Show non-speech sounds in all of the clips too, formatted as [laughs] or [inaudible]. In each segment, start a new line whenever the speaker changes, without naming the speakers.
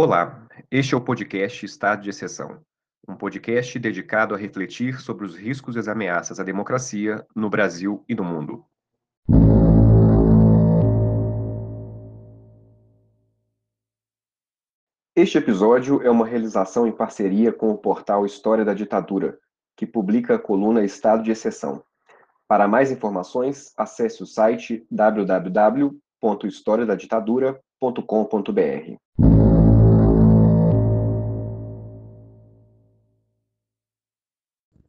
Olá, este é o podcast Estado de Exceção, um podcast dedicado a refletir sobre os riscos e as ameaças à democracia no Brasil e no mundo. Este episódio é uma realização em parceria com o portal História da Ditadura, que publica a coluna Estado de Exceção. Para mais informações, acesse o site www.historiadaditadura.com.br.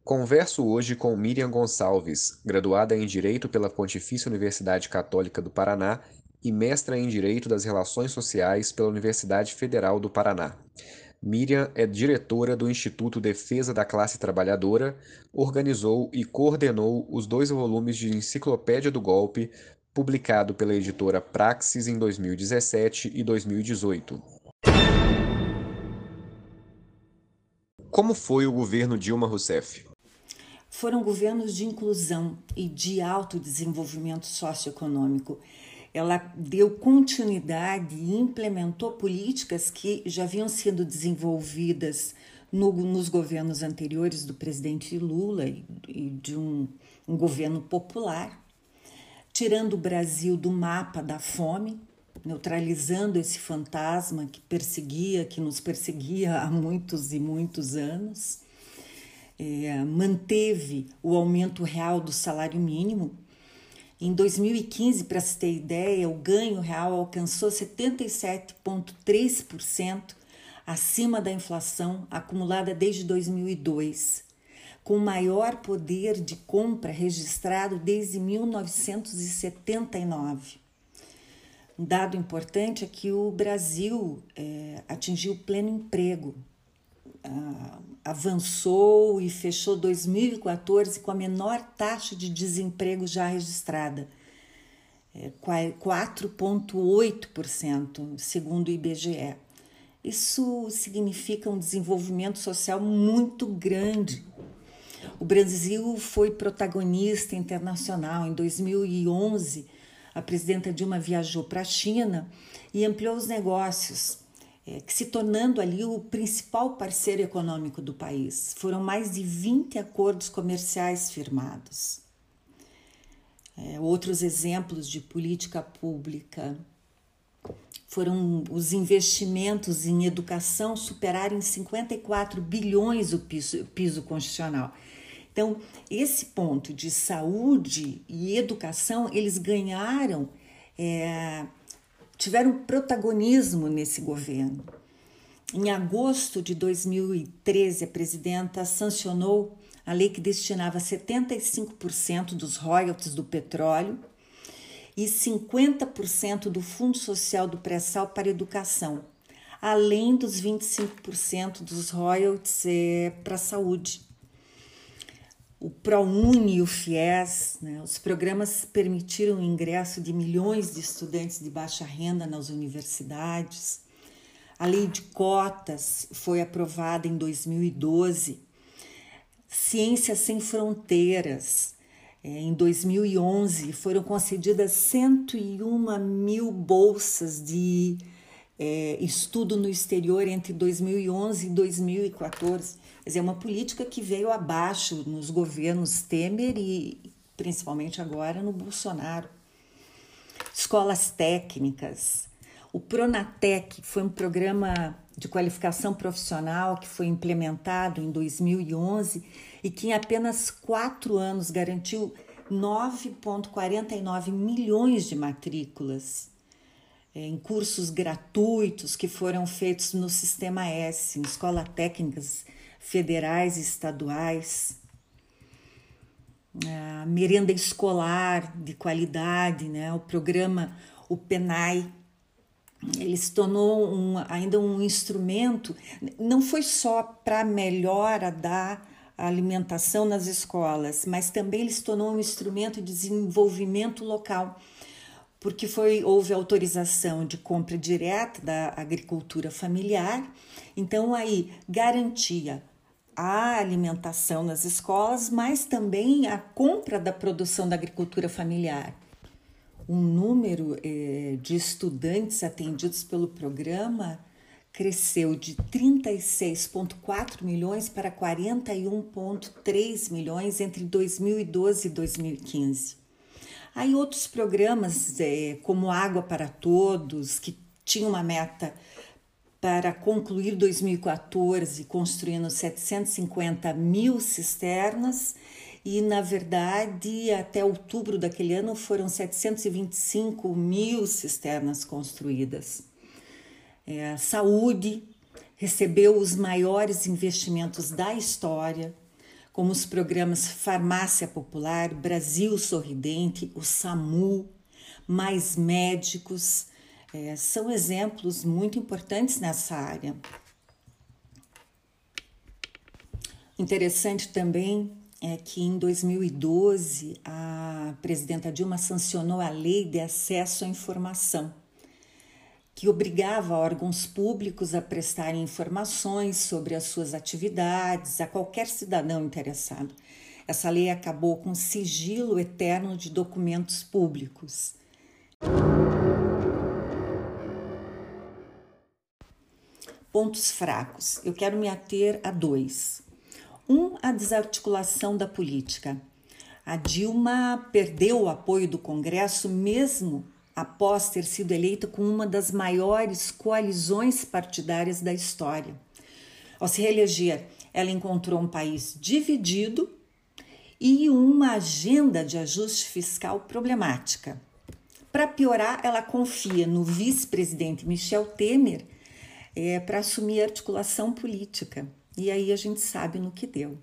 Converso hoje com Miriam Gonçalves, graduada em Direito pela Pontifícia Universidade Católica do Paraná e mestra em Direito das Relações Sociais pela Universidade Federal do Paraná. Miriam é diretora do Instituto Defesa da Classe Trabalhadora, organizou e coordenou os dois volumes de Enciclopédia do Golpe, publicado pela editora Praxis em 2017 e 2018. Como foi o governo Dilma Rousseff?
Foram governos de inclusão e de alto desenvolvimento socioeconômico. Ela deu continuidade e implementou políticas que já haviam sido desenvolvidas no, nos governos anteriores do presidente Lula e, e de um, um governo popular, tirando o Brasil do mapa da fome, neutralizando esse fantasma que perseguia, que nos perseguia há muitos e muitos anos, é, manteve o aumento real do salário mínimo em 2015, para se ter ideia, o ganho real alcançou 77,3% acima da inflação acumulada desde 2002, com o maior poder de compra registrado desde 1979. Um dado importante é que o Brasil é, atingiu pleno emprego, ah, avançou e fechou 2014 com a menor taxa de desemprego já registrada, 4,8%, é, segundo o IBGE. Isso significa um desenvolvimento social muito grande. O Brasil foi protagonista internacional. Em 2011, a presidenta Dilma viajou para a China e ampliou os negócios é, se tornando ali o principal parceiro econômico do país. Foram mais de 20 acordos comerciais firmados. É, outros exemplos de política pública foram os investimentos em educação superarem 54 bilhões o piso, piso constitucional. Então, esse ponto de saúde e educação, eles ganharam é, tiveram protagonismo nesse governo. Em agosto de 2013, a presidenta sancionou a lei que destinava 75% dos royalties do petróleo e 50% do Fundo Social do Pré-Sal para educação, além dos 25% dos royalties é, para a saúde o ProUni e o FIES, né, os programas permitiram o ingresso de milhões de estudantes de baixa renda nas universidades. A lei de cotas foi aprovada em 2012. Ciência Sem Fronteiras. É, em 2011 foram concedidas 101 mil bolsas de é, estudo no exterior entre 2011 e 2014. Quer dizer, é uma política que veio abaixo nos governos Temer e principalmente agora no Bolsonaro. Escolas técnicas. O Pronatec foi um programa de qualificação profissional que foi implementado em 2011 e que em apenas quatro anos garantiu 9,49 milhões de matrículas em cursos gratuitos que foram feitos no Sistema S, em escolas técnicas federais e estaduais, a merenda escolar de qualidade, né? o programa, o PENAI, ele se tornou um, ainda um instrumento, não foi só para melhora da alimentação nas escolas, mas também ele se tornou um instrumento de desenvolvimento local porque foi houve autorização de compra direta da agricultura familiar, então aí garantia a alimentação nas escolas, mas também a compra da produção da agricultura familiar. Um número eh, de estudantes atendidos pelo programa cresceu de 36,4 milhões para 41,3 milhões entre 2012 e 2015. Aí outros programas, é, como Água para Todos, que tinha uma meta para concluir 2014 construindo 750 mil cisternas e, na verdade, até outubro daquele ano foram 725 mil cisternas construídas. É, saúde recebeu os maiores investimentos da história, como os programas Farmácia Popular, Brasil Sorridente, o SAMU, Mais Médicos, é, são exemplos muito importantes nessa área. Interessante também é que em 2012 a presidenta Dilma sancionou a Lei de Acesso à Informação, que obrigava órgãos públicos a prestarem informações sobre as suas atividades a qualquer cidadão interessado. Essa lei acabou com o sigilo eterno de documentos públicos. Pontos fracos. Eu quero me ater a dois. Um, a desarticulação da política. A Dilma perdeu o apoio do Congresso mesmo após ter sido eleita com uma das maiores coalizões partidárias da história. Ao se reeleger, ela encontrou um país dividido e uma agenda de ajuste fiscal problemática. Para piorar, ela confia no vice-presidente Michel Temer é, para assumir articulação política. E aí a gente sabe no que deu.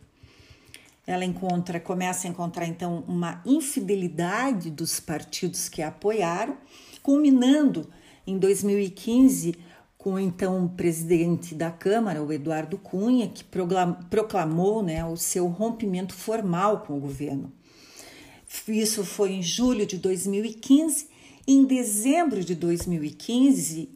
Ela encontra, começa a encontrar então uma infidelidade dos partidos que a apoiaram, culminando em 2015 com então o presidente da Câmara, o Eduardo Cunha, que proclamou né, o seu rompimento formal com o governo. Isso foi em julho de 2015. Em dezembro de 2015,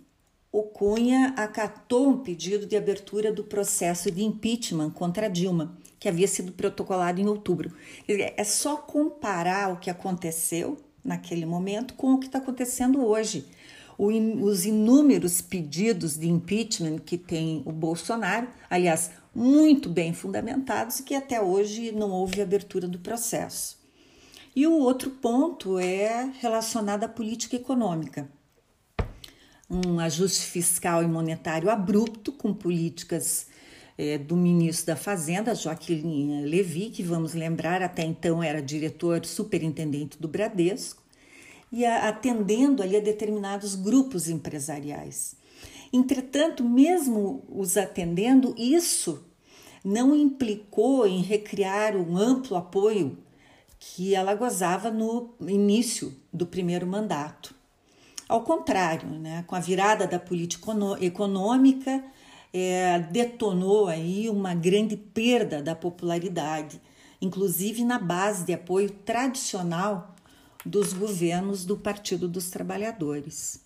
o Cunha acatou um pedido de abertura do processo de impeachment contra Dilma, que havia sido protocolado em outubro. É só comparar o que aconteceu naquele momento com o que está acontecendo hoje. os inúmeros pedidos de impeachment que tem o Bolsonaro, aliás, muito bem fundamentados e que até hoje não houve abertura do processo. E o outro ponto é relacionado à política econômica um ajuste fiscal e monetário abrupto com políticas é, do ministro da Fazenda, Joaquim Levy, que vamos lembrar até então era diretor superintendente do Bradesco, e a, atendendo ali a determinados grupos empresariais. Entretanto, mesmo os atendendo, isso não implicou em recriar um amplo apoio que ela gozava no início do primeiro mandato. Ao contrário, né, com a virada da política econômica, é, detonou aí uma grande perda da popularidade, inclusive na base de apoio tradicional dos governos do Partido dos Trabalhadores.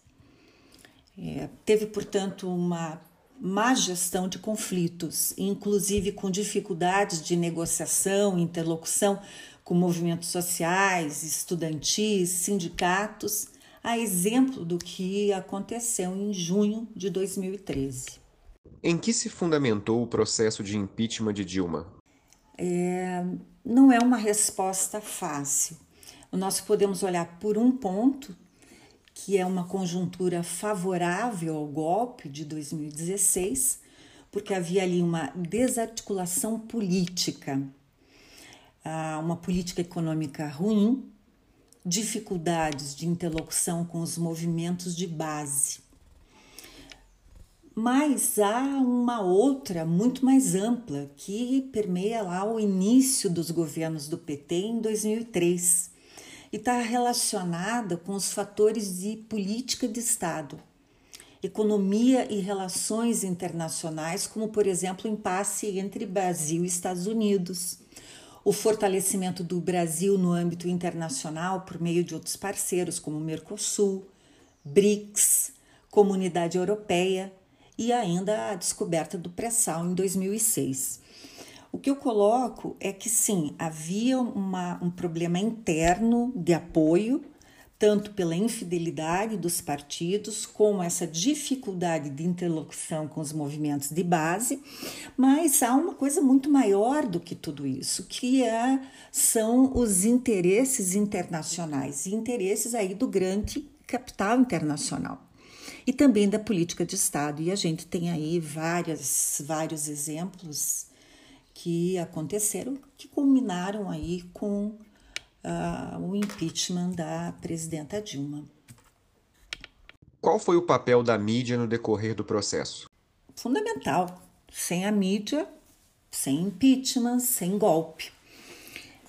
É, teve, portanto, uma má gestão de conflitos, inclusive com dificuldades de negociação, interlocução com movimentos sociais, estudantis, sindicatos a exemplo do que aconteceu em junho de 2013.
Em que se fundamentou o processo de impeachment de Dilma?
É, não é uma resposta fácil. Nós podemos olhar por um ponto, que é uma conjuntura favorável ao golpe de 2016, porque havia ali uma desarticulação política, ah, uma política econômica ruim, dificuldades de interlocução com os movimentos de base. Mas há uma outra muito mais ampla que permeia lá o início dos governos do PT em 2003 e está relacionada com os fatores de política de Estado, economia e relações internacionais, como por exemplo o impasse entre Brasil e Estados Unidos, o fortalecimento do Brasil no âmbito internacional por meio de outros parceiros como Mercosul, BRICS, Comunidade Europeia e ainda a descoberta do pré-sal em 2006. O que eu coloco é que sim, havia uma, um problema interno de apoio, tanto pela infidelidade dos partidos, como essa dificuldade de interlocução com os movimentos de base, mas há uma coisa muito maior do que tudo isso, que é, são os interesses internacionais, interesses aí do grande capital internacional e também da política de Estado. E a gente tem aí várias, vários exemplos que aconteceram, que culminaram aí com uh, o impeachment da presidenta Dilma.
Qual foi o papel da mídia no decorrer do processo?
Fundamental. Sem a mídia, sem impeachment, sem golpe.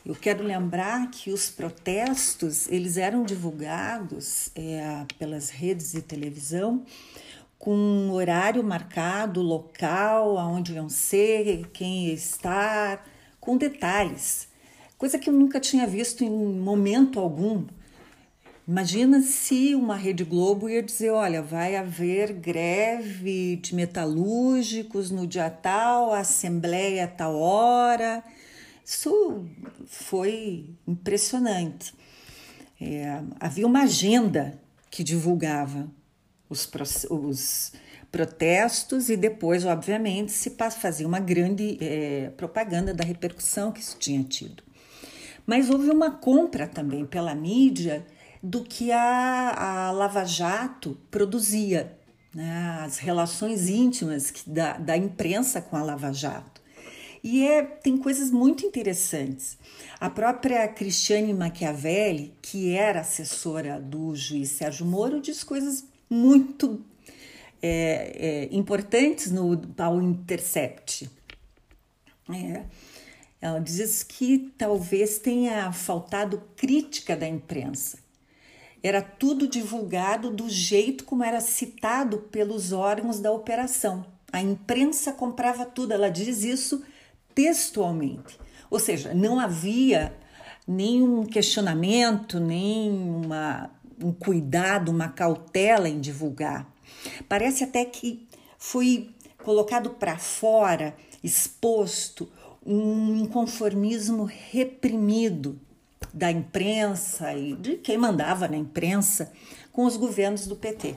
Eu quero lembrar que os protestos eles eram divulgados é, pelas redes de televisão com um horário marcado, local, aonde iam ser, quem ia estar, com detalhes coisa que eu nunca tinha visto em momento algum. Imagina se uma Rede Globo ia dizer: olha, vai haver greve de metalúrgicos no dia tal, assembleia tal hora. Isso foi impressionante. É, havia uma agenda que divulgava os, os protestos e depois, obviamente, se fazia uma grande é, propaganda da repercussão que isso tinha tido. Mas houve uma compra também pela mídia do que a, a Lava Jato produzia, né? as relações íntimas da, da imprensa com a Lava Jato. E é, tem coisas muito interessantes. A própria Cristiane Machiavelli, que era assessora do juiz Sérgio Moro, diz coisas muito é, é, importantes no ao Intercept. É, ela diz que talvez tenha faltado crítica da imprensa. Era tudo divulgado do jeito como era citado pelos órgãos da operação. A imprensa comprava tudo, ela diz isso textualmente. Ou seja, não havia nenhum questionamento, nem uma, um cuidado, uma cautela em divulgar. Parece até que foi colocado para fora, exposto, um inconformismo reprimido da imprensa e de quem mandava na imprensa com os governos do PT.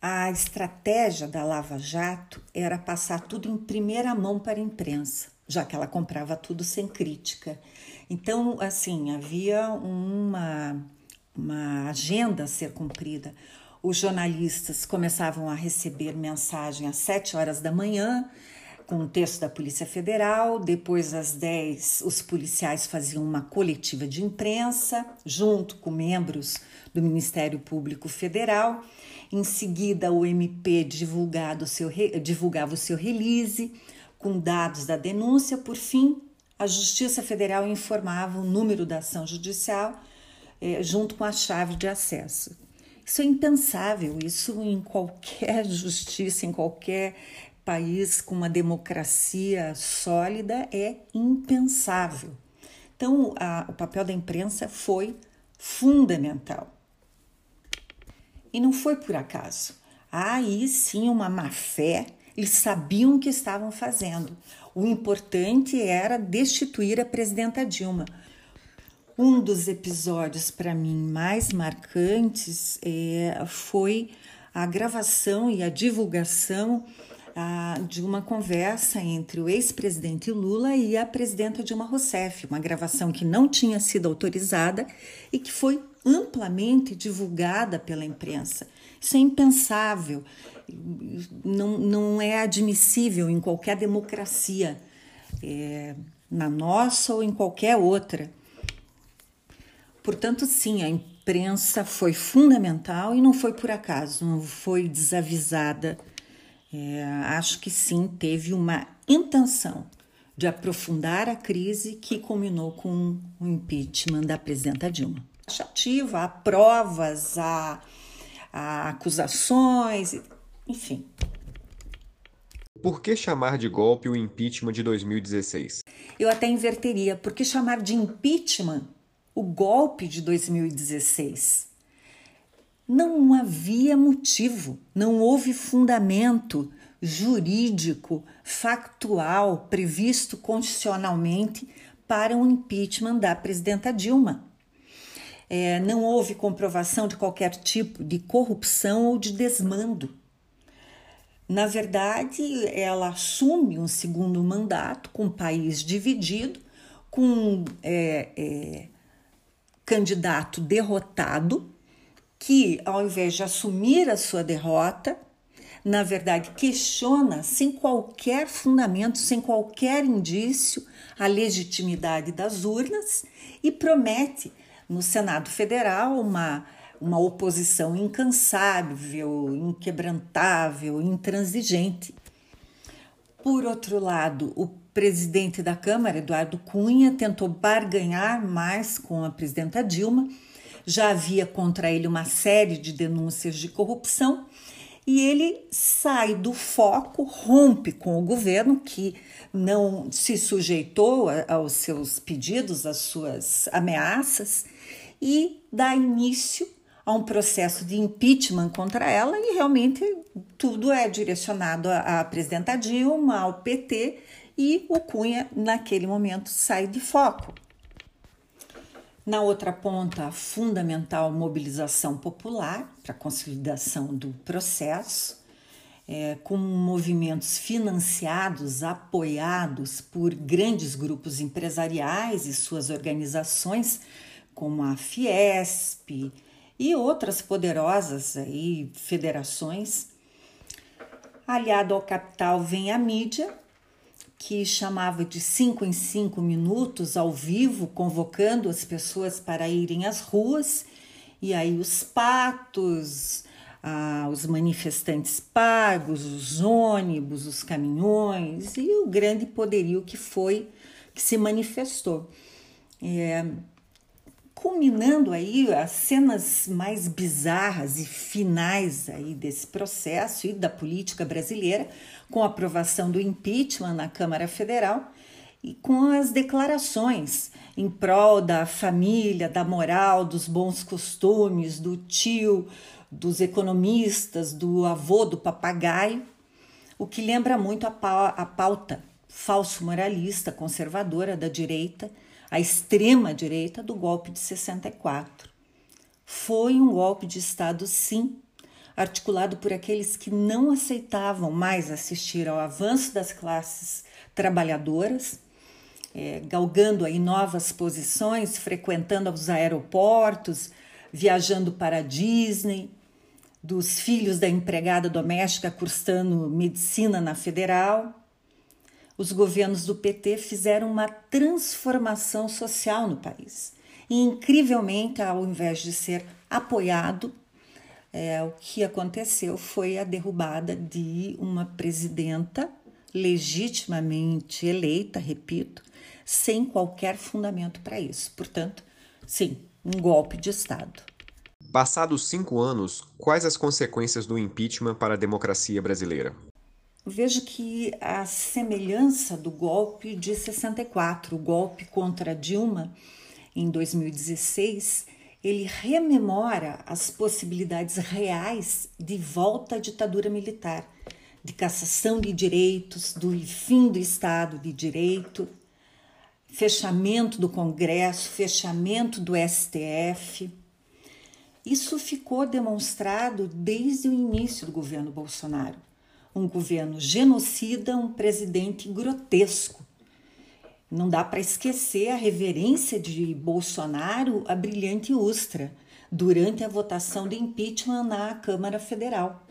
A estratégia da Lava Jato era passar tudo em primeira mão para a imprensa, já que ela comprava tudo sem crítica. Então, assim, havia uma, uma agenda a ser cumprida. Os jornalistas começavam a receber mensagem às sete horas da manhã, com o texto da Polícia Federal. Depois, às 10, os policiais faziam uma coletiva de imprensa, junto com membros do Ministério Público Federal. Em seguida, o MP divulgado seu, divulgava o seu release com dados da denúncia. Por fim, a Justiça Federal informava o número da ação judicial eh, junto com a chave de acesso. Isso é impensável, isso em qualquer [laughs] justiça, em qualquer país com uma democracia sólida é impensável. Então, a, o papel da imprensa foi fundamental. E não foi por acaso. Aí sim uma má fé, eles sabiam o que estavam fazendo. O importante era destituir a presidenta Dilma. Um dos episódios para mim mais marcantes é, foi a gravação e a divulgação de uma conversa entre o ex-presidente Lula e a presidenta Dilma Rousseff, uma gravação que não tinha sido autorizada e que foi amplamente divulgada pela imprensa. Isso é impensável, não, não é admissível em qualquer democracia, é, na nossa ou em qualquer outra. Portanto, sim, a imprensa foi fundamental e não foi por acaso, não foi desavisada é, acho que sim, teve uma intenção de aprofundar a crise que culminou com o impeachment da presidenta Dilma. Ativa, há provas, há, há acusações, enfim.
Por que chamar de golpe o impeachment de 2016?
Eu até inverteria. Por que chamar de impeachment o golpe de 2016? Não havia motivo, não houve fundamento jurídico, factual, previsto constitucionalmente para o impeachment da presidenta Dilma. é, não houve comprovação de qualquer tipo de corrupção ou de desmando. Na verdade, ela assume um segundo mandato com o país dividido, com é, é, candidato derrotado, que ao invés de assumir a sua derrota, na verdade questiona sem qualquer fundamento, sem qualquer indício, a legitimidade das urnas e promete no Senado Federal uma, uma oposição incansável, inquebrantável, intransigente. Por outro lado, o presidente da Câmara, Eduardo Cunha, tentou barganhar mais com a presidenta Dilma. Já havia contra ele uma série de denúncias de corrupção e ele sai do foco, rompe com o governo que não se sujeitou aos seus pedidos, às suas ameaças e dá início a um processo de impeachment contra ela e realmente tudo é direcionado à presidenta Dilma, ao PT e o Cunha naquele momento sai de foco. Na outra ponta, a fundamental mobilização popular para a consolidação do processo, é, com movimentos financiados, apoiados por grandes grupos empresariais e suas organizações, como a Fiesp e outras poderosas aí, federações. Aliado ao capital vem a mídia, que chamava de cinco em cinco minutos ao vivo, convocando as pessoas para irem às ruas, e aí os patos, ah, os manifestantes pagos, os ônibus, os caminhões e o grande poderio que foi que se manifestou. É, culminando aí as cenas mais bizarras e finais aí desse processo e da política brasileira, com a aprovação do impeachment na Câmara Federal e com as declarações em prol da família, da moral, dos bons costumes, do tio, dos economistas, do avô, do papagaio, o que lembra muito a pauta falso moralista conservadora da direita a extrema-direita do golpe de 64. Foi um golpe de Estado, sim, articulado por aqueles que não aceitavam mais assistir ao avanço das classes trabalhadoras, é, galgando aí novas posições, frequentando os aeroportos, viajando para a Disney, dos filhos da empregada doméstica cursando medicina na Federal os governos do PT fizeram uma transformação social no país. E, incrivelmente, ao invés de ser apoiado, é, o que aconteceu foi a derrubada de uma presidenta legitimamente eleita, repito, sem qualquer fundamento para isso. Portanto, sim, um golpe de Estado.
Passados cinco anos, quais as consequências do impeachment para a democracia brasileira?
Vejo que a semelhança do golpe de 64, o golpe contra Dilma em 2016, ele rememora as possibilidades reais de volta à ditadura militar, de cassação de direitos, do fim do Estado de Direito, fechamento do Congresso, fechamento do STF. Isso ficou demonstrado desde o início do governo Bolsonaro um governo genocida, um presidente grotesco. Não dá para esquecer a reverência de Bolsonaro à brilhante Ustra durante a votação de impeachment na Câmara Federal.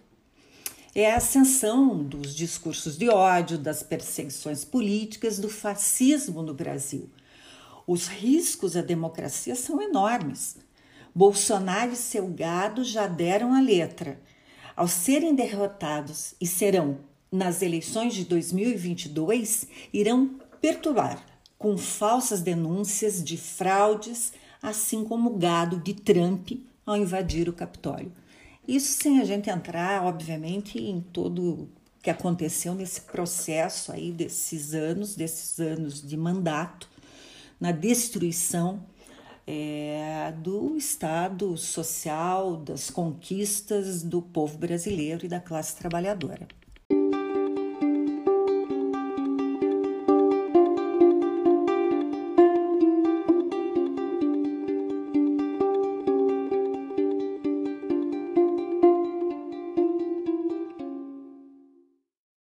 É a ascensão dos discursos de ódio, das perseguições políticas, do fascismo no Brasil. Os riscos à democracia são enormes. Bolsonaro e seu gado já deram a letra ao serem derrotados e serão nas eleições de 2022, irão perturbar com falsas denúncias de fraudes, assim como o gado de Trump ao invadir o Capitólio. Isso sem a gente entrar, obviamente, em todo o que aconteceu nesse processo aí desses anos, desses anos de mandato, na destruição é, do estado social, das conquistas do povo brasileiro e da classe trabalhadora.